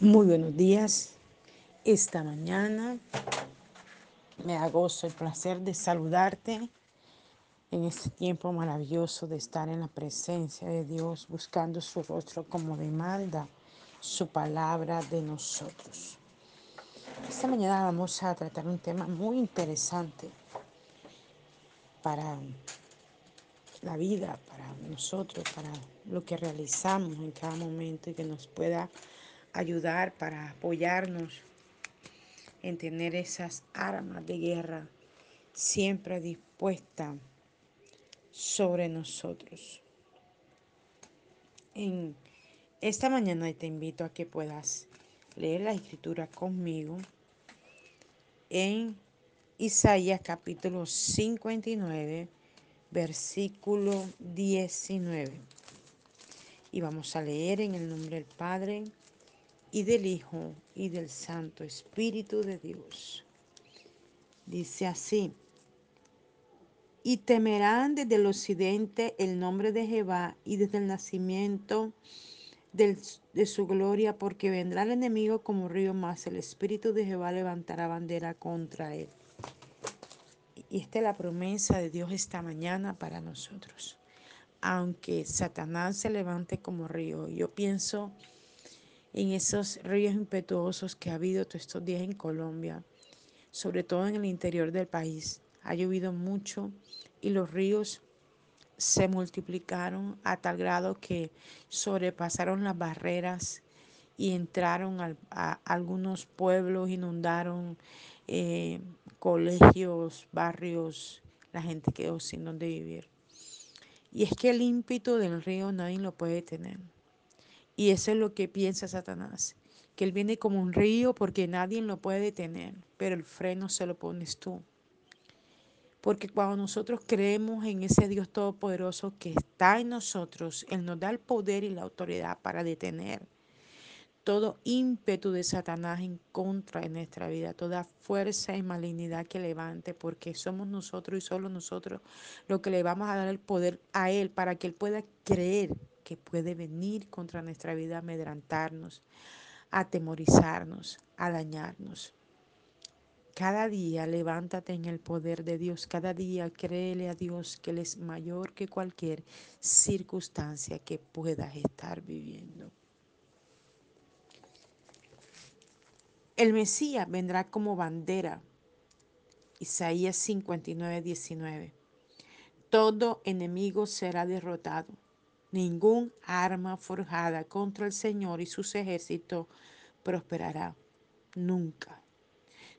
Muy buenos días. Esta mañana me da gozo el placer de saludarte en este tiempo maravilloso de estar en la presencia de Dios, buscando su rostro como demanda su palabra de nosotros. Esta mañana vamos a tratar un tema muy interesante para la vida, para nosotros, para lo que realizamos en cada momento y que nos pueda ayudar para apoyarnos en tener esas armas de guerra siempre dispuestas sobre nosotros. En esta mañana te invito a que puedas leer la escritura conmigo en Isaías capítulo 59, versículo 19. Y vamos a leer en el nombre del Padre, y del Hijo y del Santo Espíritu de Dios. Dice así, y temerán desde el occidente el nombre de Jehová y desde el nacimiento de su gloria, porque vendrá el enemigo como río más, el Espíritu de Jehová levantará bandera contra él. Y esta es la promesa de Dios esta mañana para nosotros. Aunque Satanás se levante como río, yo pienso en esos ríos impetuosos que ha habido todos estos días en Colombia, sobre todo en el interior del país. Ha llovido mucho y los ríos se multiplicaron a tal grado que sobrepasaron las barreras y entraron a, algunos pueblos, inundaron eh, colegios, barrios, la gente quedó sin donde vivir. Y es que el ímpetu del río nadie lo puede tener. Y eso es lo que piensa Satanás, que él viene como un río porque nadie lo puede detener, pero el freno se lo pones tú. Porque cuando nosotros creemos en ese Dios todopoderoso que está en nosotros, Él nos da el poder y la autoridad para detener todo ímpetu de Satanás en contra de nuestra vida, toda fuerza y malignidad que levante, porque somos nosotros y solo nosotros lo que le vamos a dar el poder a Él para que Él pueda creer que puede venir contra nuestra vida, amedrantarnos, atemorizarnos, a dañarnos. Cada día levántate en el poder de Dios, cada día créele a Dios que Él es mayor que cualquier circunstancia que puedas estar viviendo. El Mesías vendrá como bandera. Isaías 59, 19. Todo enemigo será derrotado Ningún arma forjada contra el Señor y sus ejércitos prosperará nunca.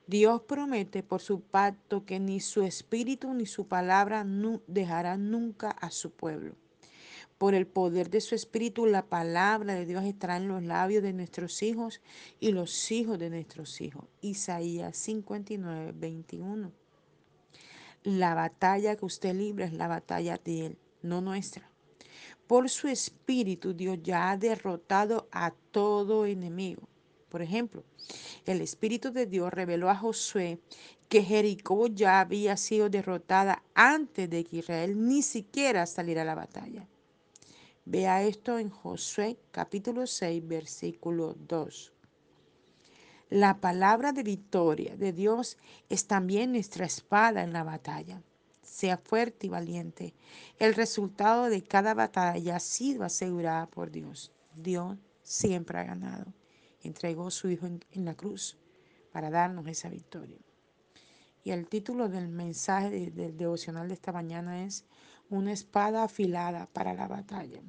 Dios promete por su pacto que ni su espíritu ni su palabra no dejará nunca a su pueblo. Por el poder de su espíritu, la palabra de Dios estará en los labios de nuestros hijos y los hijos de nuestros hijos. Isaías 59, 21. La batalla que usted libra es la batalla de Él, no nuestra. Por su espíritu Dios ya ha derrotado a todo enemigo. Por ejemplo, el Espíritu de Dios reveló a Josué que Jericó ya había sido derrotada antes de que Israel ni siquiera saliera a la batalla. Vea esto en Josué capítulo 6, versículo 2. La palabra de victoria de Dios es también nuestra espada en la batalla sea fuerte y valiente. El resultado de cada batalla ha sido asegurada por Dios. Dios siempre ha ganado. Entregó su Hijo en, la cruz para darnos esa victoria. Y el título del mensaje del devocional de esta mañana es Una espada afilada para la batalla.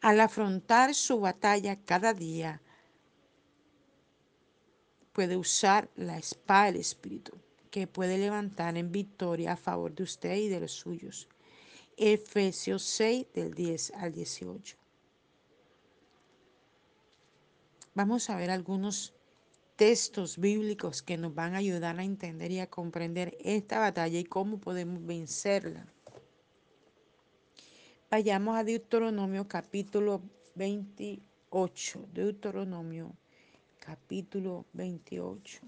Al afrontar su batalla cada día, puede usar la espada del Espíritu que puede levantar en victoria a favor de usted y de los suyos. Efesios 6 del 10 al 18. Vamos a ver algunos textos bíblicos que nos van a ayudar a entender y a comprender esta batalla y cómo podemos vencerla. Vayamos a Deuteronomio capítulo 28. Deuteronomio capítulo 28.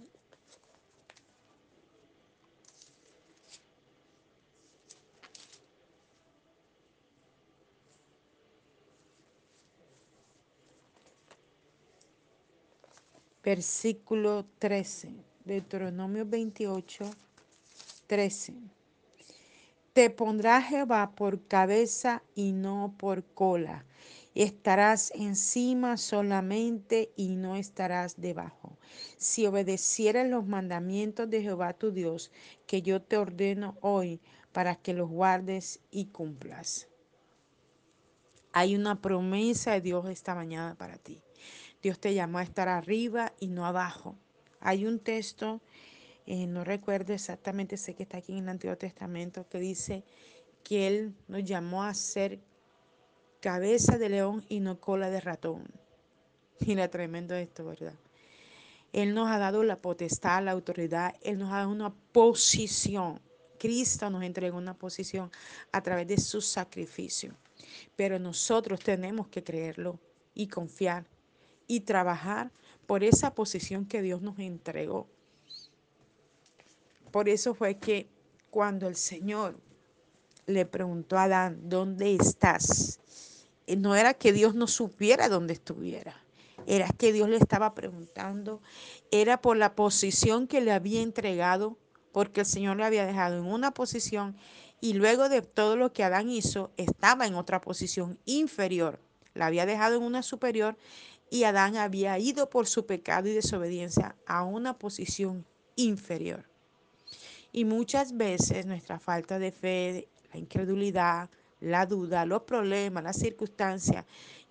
Versículo 13. Deuteronomio 28, 13. Te pondrá Jehová por cabeza y no por cola. Estarás encima solamente y no estarás debajo. Si obedecieras los mandamientos de Jehová tu Dios, que yo te ordeno hoy, para que los guardes y cumplas. Hay una promesa de Dios esta mañana para ti. Dios te llamó a estar arriba y no abajo. Hay un texto, eh, no recuerdo exactamente, sé que está aquí en el Antiguo Testamento, que dice que Él nos llamó a ser cabeza de león y no cola de ratón. Mira, tremendo esto, ¿verdad? Él nos ha dado la potestad, la autoridad, Él nos ha dado una posición. Cristo nos entregó una posición a través de su sacrificio. Pero nosotros tenemos que creerlo y confiar y trabajar por esa posición que Dios nos entregó. Por eso fue que cuando el Señor le preguntó a Adán, ¿dónde estás? Eh, no era que Dios no supiera dónde estuviera, era que Dios le estaba preguntando, era por la posición que le había entregado, porque el Señor le había dejado en una posición y luego de todo lo que Adán hizo, estaba en otra posición inferior. La había dejado en una superior y Adán había ido por su pecado y desobediencia a una posición inferior. Y muchas veces nuestra falta de fe, la incredulidad, la duda, los problemas, las circunstancias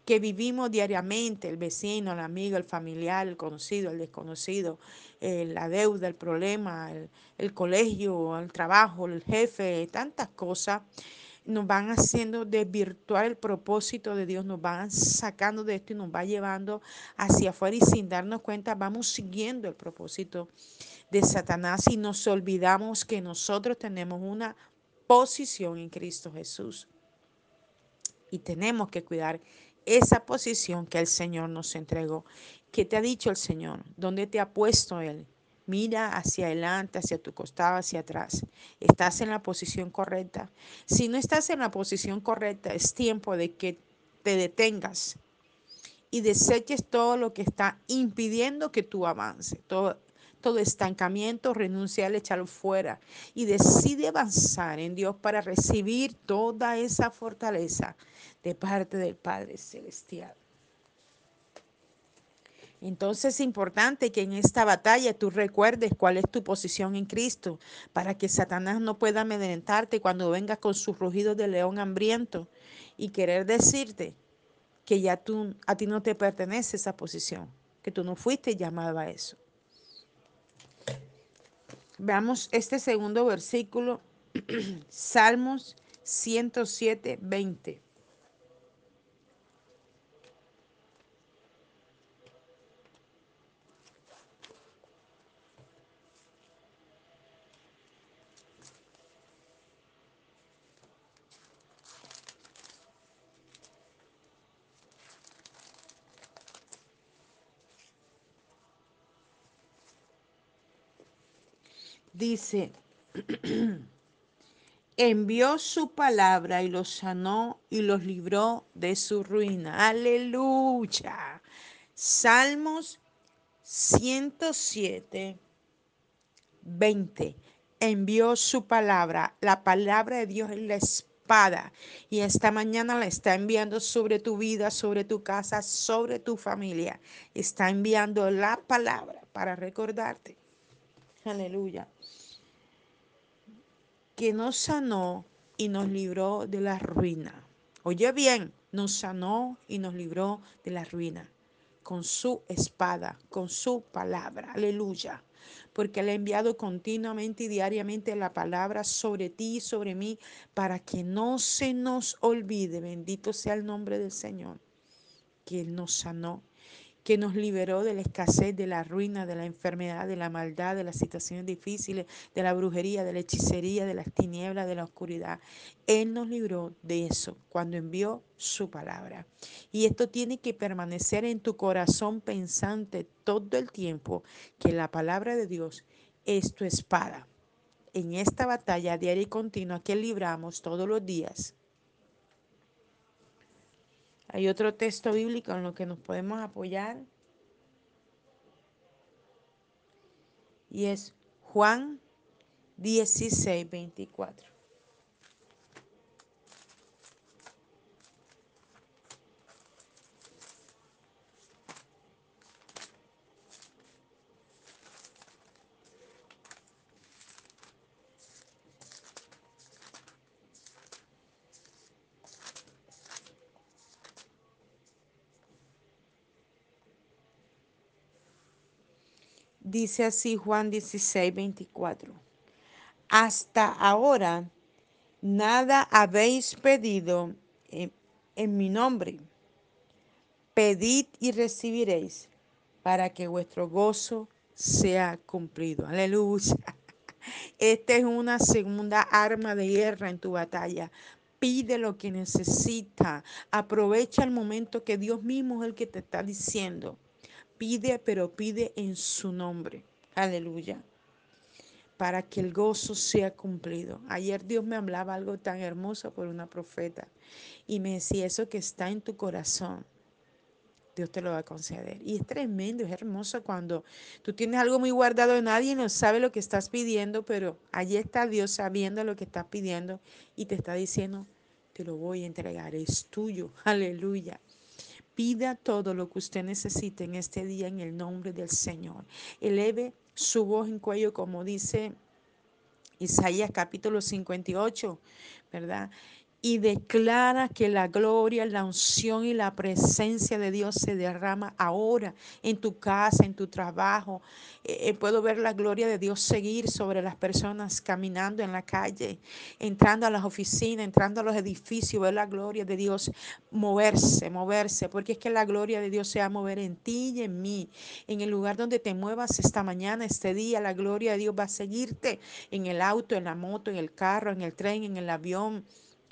que vivimos diariamente, el vecino, el amigo, el familiar, el conocido, el desconocido, eh, la deuda, el problema, el, el colegio, el trabajo, el jefe, tantas cosas, nos van haciendo desvirtuar el propósito de Dios, nos van sacando de esto y nos va llevando hacia afuera y sin darnos cuenta vamos siguiendo el propósito de Satanás y nos olvidamos que nosotros tenemos una posición en Cristo Jesús. Y tenemos que cuidar esa posición que el Señor nos entregó. ¿Qué te ha dicho el Señor? ¿Dónde te ha puesto Él? Mira hacia adelante, hacia tu costado, hacia atrás. ¿Estás en la posición correcta? Si no estás en la posición correcta, es tiempo de que te detengas y deseches todo lo que está impidiendo que tú avances. Todo, todo estancamiento, renuncia echarlo fuera y decide avanzar en Dios para recibir toda esa fortaleza de parte del Padre Celestial. Entonces es importante que en esta batalla tú recuerdes cuál es tu posición en Cristo, para que Satanás no pueda amedrentarte cuando vengas con sus rugidos de león hambriento y querer decirte que ya tú, a ti no te pertenece esa posición, que tú no fuiste llamado a eso. Veamos este segundo versículo, Salmos 107, 20. Dice, envió su palabra y los sanó y los libró de su ruina. Aleluya. Salmos 107, 20. Envió su palabra. La palabra de Dios es la espada. Y esta mañana la está enviando sobre tu vida, sobre tu casa, sobre tu familia. Está enviando la palabra para recordarte. Aleluya que nos sanó y nos libró de la ruina. Oye bien, nos sanó y nos libró de la ruina con su espada, con su palabra. Aleluya. Porque Él ha enviado continuamente y diariamente la palabra sobre ti y sobre mí para que no se nos olvide, bendito sea el nombre del Señor, que Él nos sanó que nos liberó de la escasez, de la ruina, de la enfermedad, de la maldad, de las situaciones difíciles, de la brujería, de la hechicería, de las tinieblas, de la oscuridad. Él nos libró de eso cuando envió su palabra. Y esto tiene que permanecer en tu corazón pensante todo el tiempo que la palabra de Dios es tu espada. En esta batalla diaria y continua que libramos todos los días hay otro texto bíblico en lo que nos podemos apoyar. Y es Juan 16, 24. Dice así Juan 16, 24. Hasta ahora nada habéis pedido en, en, mi nombre. Pedid y recibiréis para que vuestro gozo sea cumplido. Aleluya. Esta es una segunda arma de guerra en tu batalla. Pide lo que necesita. Aprovecha el momento que Dios mismo es el que te está diciendo. Pide, pero pide en su nombre. Aleluya. Para que el gozo sea cumplido. Ayer Dios me hablaba algo tan hermoso por una profeta y me decía eso que está en tu corazón. Dios te lo va a conceder. Y es tremendo, es hermoso cuando tú tienes algo muy guardado y nadie no sabe lo que estás pidiendo, pero allí está Dios sabiendo lo que estás pidiendo y te está diciendo, te lo voy a entregar, es tuyo. Aleluya. Pida todo lo que usted necesite en este día en el nombre del Señor. Eleve su voz en cuello, como dice Isaías capítulo 58, ¿verdad? Y declara que la gloria, la unción y la presencia de Dios se derrama ahora en tu casa, en tu trabajo. Eh, puedo ver la gloria de Dios seguir sobre las personas caminando en la calle, entrando a las oficinas, entrando a los edificios, ver la gloria de Dios moverse, moverse, porque es que la gloria de Dios se va a mover en ti y en mí. En el lugar donde te muevas esta mañana, este día, la gloria de Dios va a seguirte en el auto, en la moto, en el carro, en el tren, en el avión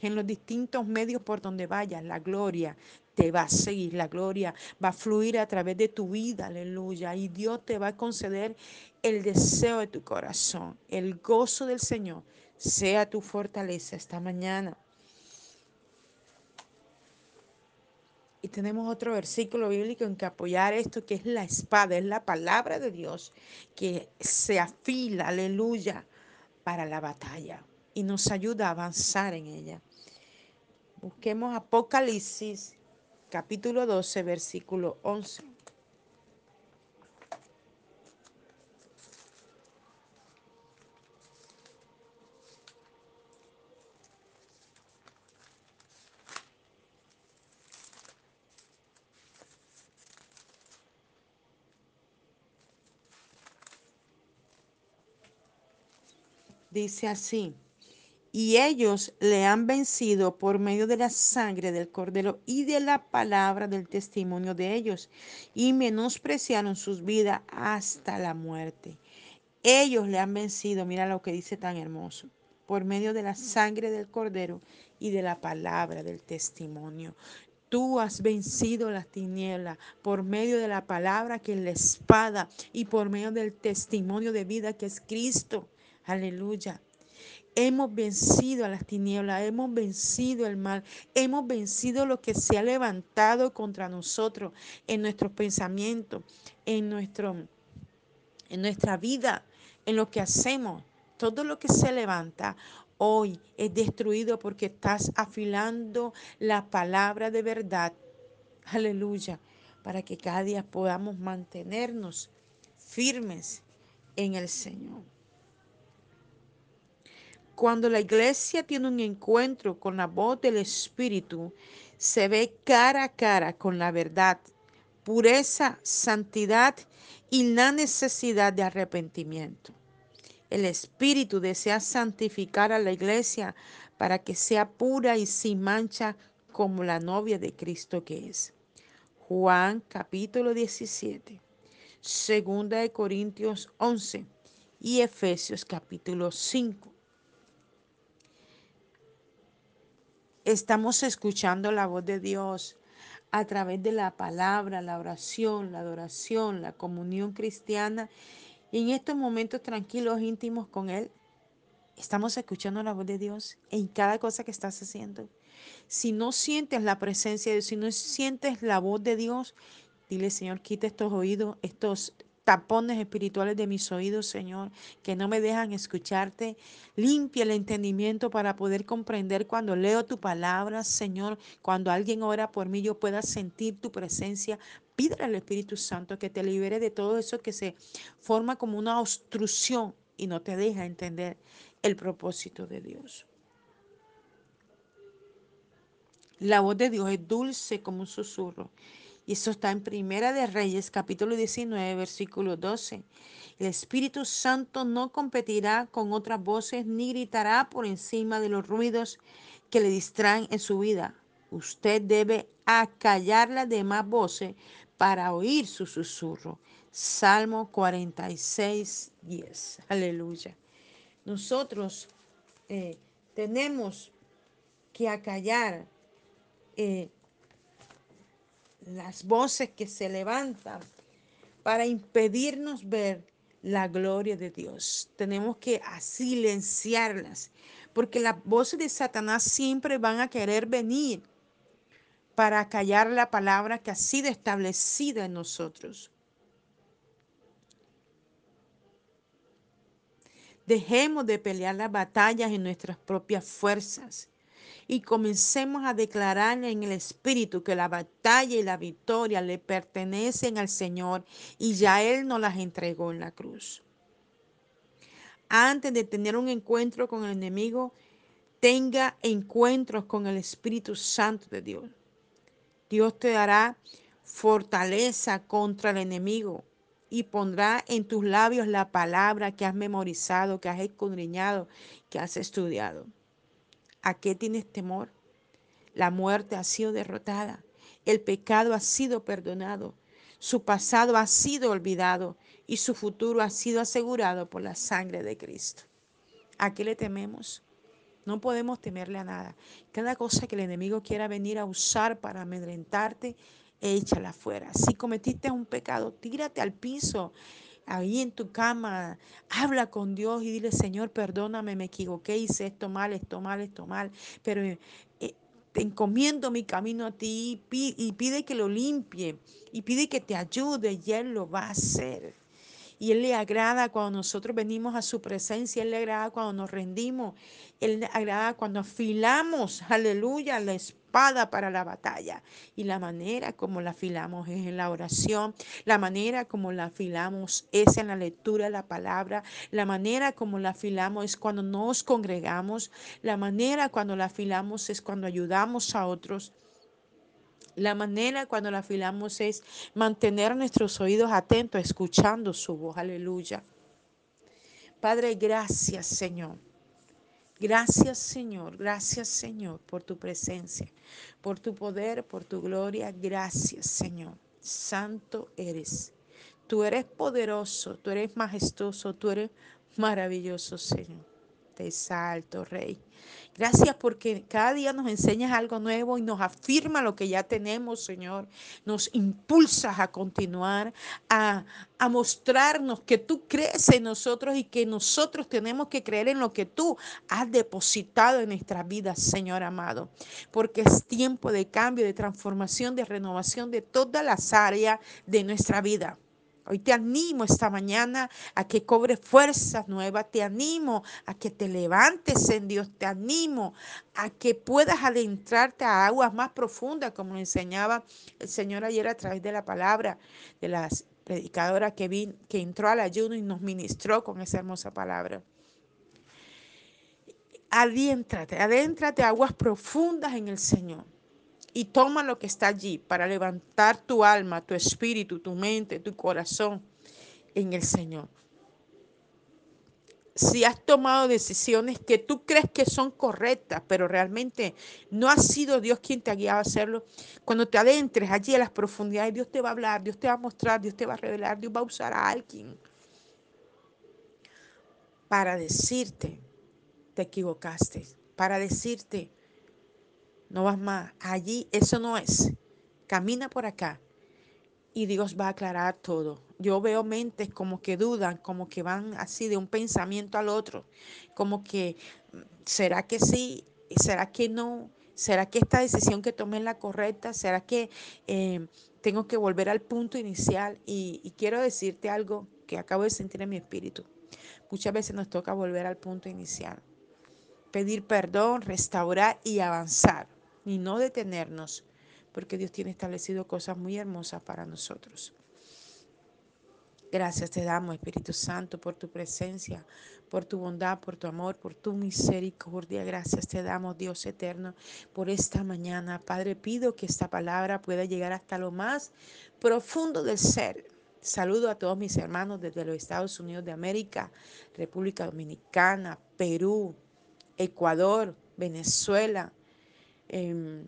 en los distintos medios por donde vayas, la gloria te va a seguir, la gloria va a fluir a través de tu vida, aleluya. Y Dios te va a conceder el deseo de tu corazón, el gozo del Señor, sea tu fortaleza esta mañana. Y tenemos otro versículo bíblico en que apoyar esto, que es la espada, es la palabra de Dios, que se afila, aleluya, para la batalla y nos ayuda a avanzar en ella. Busquemos Apocalipsis capítulo 12, versículo 11. Dice así, y ellos le han vencido por medio de la sangre del cordero y de la palabra del testimonio de ellos, y menospreciaron sus vidas hasta la muerte. Ellos le han vencido, mira lo que dice tan hermoso, por medio de la sangre del cordero y de la palabra del testimonio. Tú has vencido las tinieblas por medio de la palabra que es la espada y por medio del testimonio de vida que es Cristo. Aleluya. Hemos vencido a las tinieblas, hemos vencido el mal, hemos vencido lo que se ha levantado contra nosotros en nuestros pensamientos, en, nuestro, en nuestra vida, en lo que hacemos. Todo lo que se levanta hoy es destruido porque estás afilando la palabra de verdad. Aleluya. Para que cada día podamos mantenernos firmes en el Señor. Cuando la iglesia tiene un encuentro con la voz del Espíritu, se ve cara a cara con la verdad, pureza, santidad y la necesidad de arrepentimiento. El Espíritu desea santificar a la iglesia para que sea pura y sin mancha como la novia de Cristo que es. Juan capítulo 17, segunda de Corintios 11 y Efesios capítulo 5. Estamos escuchando la voz de Dios a través de la palabra, la oración, la adoración, la comunión cristiana. Y en estos momentos tranquilos, íntimos con Él, estamos escuchando la voz de Dios en cada cosa que estás haciendo. Si no sientes la presencia de Dios, si no sientes la voz de Dios, dile, Señor, quita estos oídos, estos tapones espirituales de mis oídos, Señor, que no me dejan escucharte. Limpia el entendimiento para poder comprender cuando leo tu palabra, Señor. Cuando alguien ora por mí, yo pueda sentir tu presencia. Pídele al Espíritu Santo que te libere de todo eso que se forma como una obstrucción y no te deja entender el propósito de Dios. La voz de Dios es dulce como un susurro. Y eso está en Primera de Reyes, capítulo 19, versículo 12. El Espíritu Santo no competirá con otras voces ni gritará por encima de los ruidos que le distraen en su vida. Usted debe acallar las demás voces para oír su susurro. Salmo 46, 10. Aleluya. Nosotros eh, tenemos que acallar eh, las voces que se levantan para impedirnos ver la gloria de Dios. Tenemos que silenciarlas, porque las voces de Satanás siempre van a querer venir para callar la palabra que ha sido establecida en nosotros. Dejemos de pelear las batallas en nuestras propias fuerzas y comencemos a declarar en el Espíritu que la batalla y la victoria le pertenecen al Señor y ya Él nos las entregó en la cruz. Antes de tener un encuentro con el enemigo, tenga encuentros con el Espíritu Santo de Dios. Dios te dará fortaleza contra el enemigo y pondrá en tus labios la palabra que has memorizado, que has escudriñado, que has estudiado. ¿A qué tienes temor? La muerte ha sido derrotada, el pecado ha sido perdonado, su pasado ha sido olvidado y su futuro ha sido asegurado por la sangre de Cristo. ¿A qué le tememos? No podemos temerle a nada. Cada cosa que el enemigo quiera venir a usar para amedrentarte, échala fuera. Si cometiste un pecado, tírate al piso ahí en tu cama, habla con Dios y dile, Señor, perdóname, me equivoqué, hice esto mal, esto mal, esto mal, pero eh, te encomiendo mi camino a ti y pide que lo limpie y pide que te ayude y Él lo va a hacer. Y Él le agrada cuando nosotros venimos a su presencia, Él le agrada cuando nos rendimos, Él le agrada cuando afilamos, aleluya, la espada para la batalla. Y la manera como la afilamos es en la oración, la manera como la afilamos es en la lectura de la palabra, la manera como la afilamos es cuando nos congregamos, la manera cuando la afilamos es cuando ayudamos a otros. La manera cuando la afilamos es mantener nuestros oídos atentos, escuchando su voz. Aleluya. Padre, gracias Señor. Gracias Señor, gracias Señor por tu presencia, por tu poder, por tu gloria. Gracias Señor. Santo eres. Tú eres poderoso, tú eres majestuoso, tú eres maravilloso Señor. Te salto, Rey. Gracias porque cada día nos enseñas algo nuevo y nos afirma lo que ya tenemos, Señor. Nos impulsas a continuar, a, a, mostrarnos que tú crees en nosotros y que nosotros tenemos que creer en lo que tú has depositado en nuestras vidas, Señor amado. Porque es tiempo de cambio, de transformación, de renovación de todas las áreas de nuestra vida. Hoy te animo esta mañana a que cobres fuerzas nuevas, te animo a que te levantes en Dios, te animo a que puedas adentrarte a aguas más profundas, como lo enseñaba el Señor ayer a través de la palabra de la predicadora que, que entró al ayuno y nos ministró con esa hermosa palabra. Adéntrate, adéntrate a aguas profundas en el Señor y toma lo que está allí para levantar tu alma, tu espíritu, tu mente, tu corazón en el Señor. Si has tomado decisiones que tú crees que son correctas, pero realmente no ha sido Dios quien te ha guiado a hacerlo, cuando te adentres allí a las profundidades, Dios te va a hablar, Dios te va a mostrar, Dios te va a revelar, Dios va a usar a alguien para decirte, te equivocaste, para decirte, no vas más. Allí eso no es. Camina por acá y Dios va a aclarar todo. Yo veo mentes como que dudan, como que van así de un pensamiento al otro, como que, ¿será que sí? ¿Será que no? ¿Será que esta decisión que tomé es la correcta? ¿Será que eh, tengo que volver al punto inicial y, y quiero decirte algo que acabo de sentir en mi espíritu. Muchas veces nos toca volver al punto inicial, pedir perdón, restaurar y avanzar y no detenernos, porque Dios tiene establecido cosas muy hermosas para nosotros. Gracias te damos, Espíritu Santo, por tu presencia, por tu bondad, por tu amor, por tu misericordia. Gracias te damos, Dios eterno, por esta mañana. Padre, pido que esta palabra pueda llegar hasta lo más profundo del ser. Saludo a todos mis hermanos desde los Estados Unidos de América, República Dominicana, Perú, Ecuador, Venezuela, eh,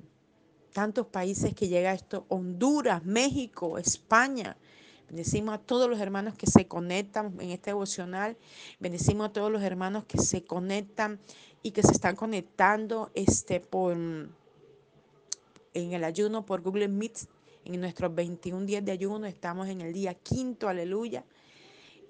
tantos países que llega esto, Honduras, México, España. Bendecimos a todos los hermanos que se conectan en este devocional. Bendecimos a todos los hermanos que se conectan y que se están conectando este, por, en el ayuno por Google Meet. En nuestros 21 días de ayuno estamos en el día quinto, aleluya.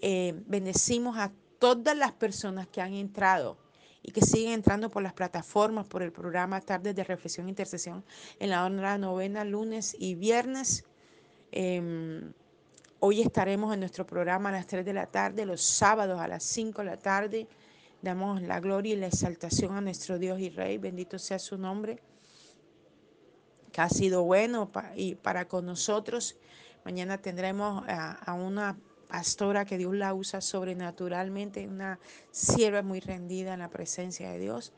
Eh, bendecimos a todas las personas que han entrado y que siguen entrando por las plataformas, por el programa Tardes de Reflexión e Intercesión en la hora novena, lunes y viernes. Eh, Hoy estaremos en nuestro programa a las 3 de la tarde, los sábados a las 5 de la tarde. Damos la gloria y la exaltación a nuestro Dios y Rey. Bendito sea su nombre, que ha sido bueno y para con nosotros. Mañana tendremos a, una pastora que Dios la usa sobrenaturalmente, una sierva muy rendida en la presencia de Dios.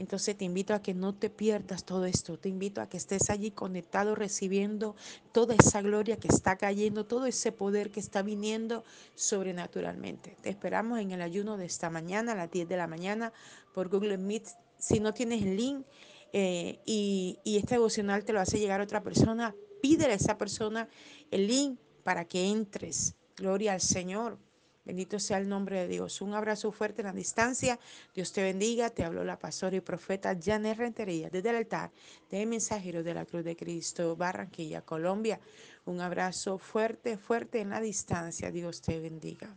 Entonces te invito a que no te pierdas todo esto. Te invito a que estés allí conectado recibiendo toda esa gloria que está cayendo, todo ese poder que está viniendo sobrenaturalmente. Te esperamos en el ayuno de esta mañana a las 10 de la mañana por Google Meet. Si no tienes el link eh, y, y este devocional te lo hace llegar a otra persona, pídele a esa persona el link para que entres. Gloria al Señor. Bendito sea el nombre de Dios. Un abrazo fuerte en la distancia. Dios te bendiga. Te habló la pastora y profeta Janet Rentería desde el altar de mensajero de la Cruz de Cristo, Barranquilla, Colombia. Un abrazo fuerte, fuerte en la distancia. Dios te bendiga.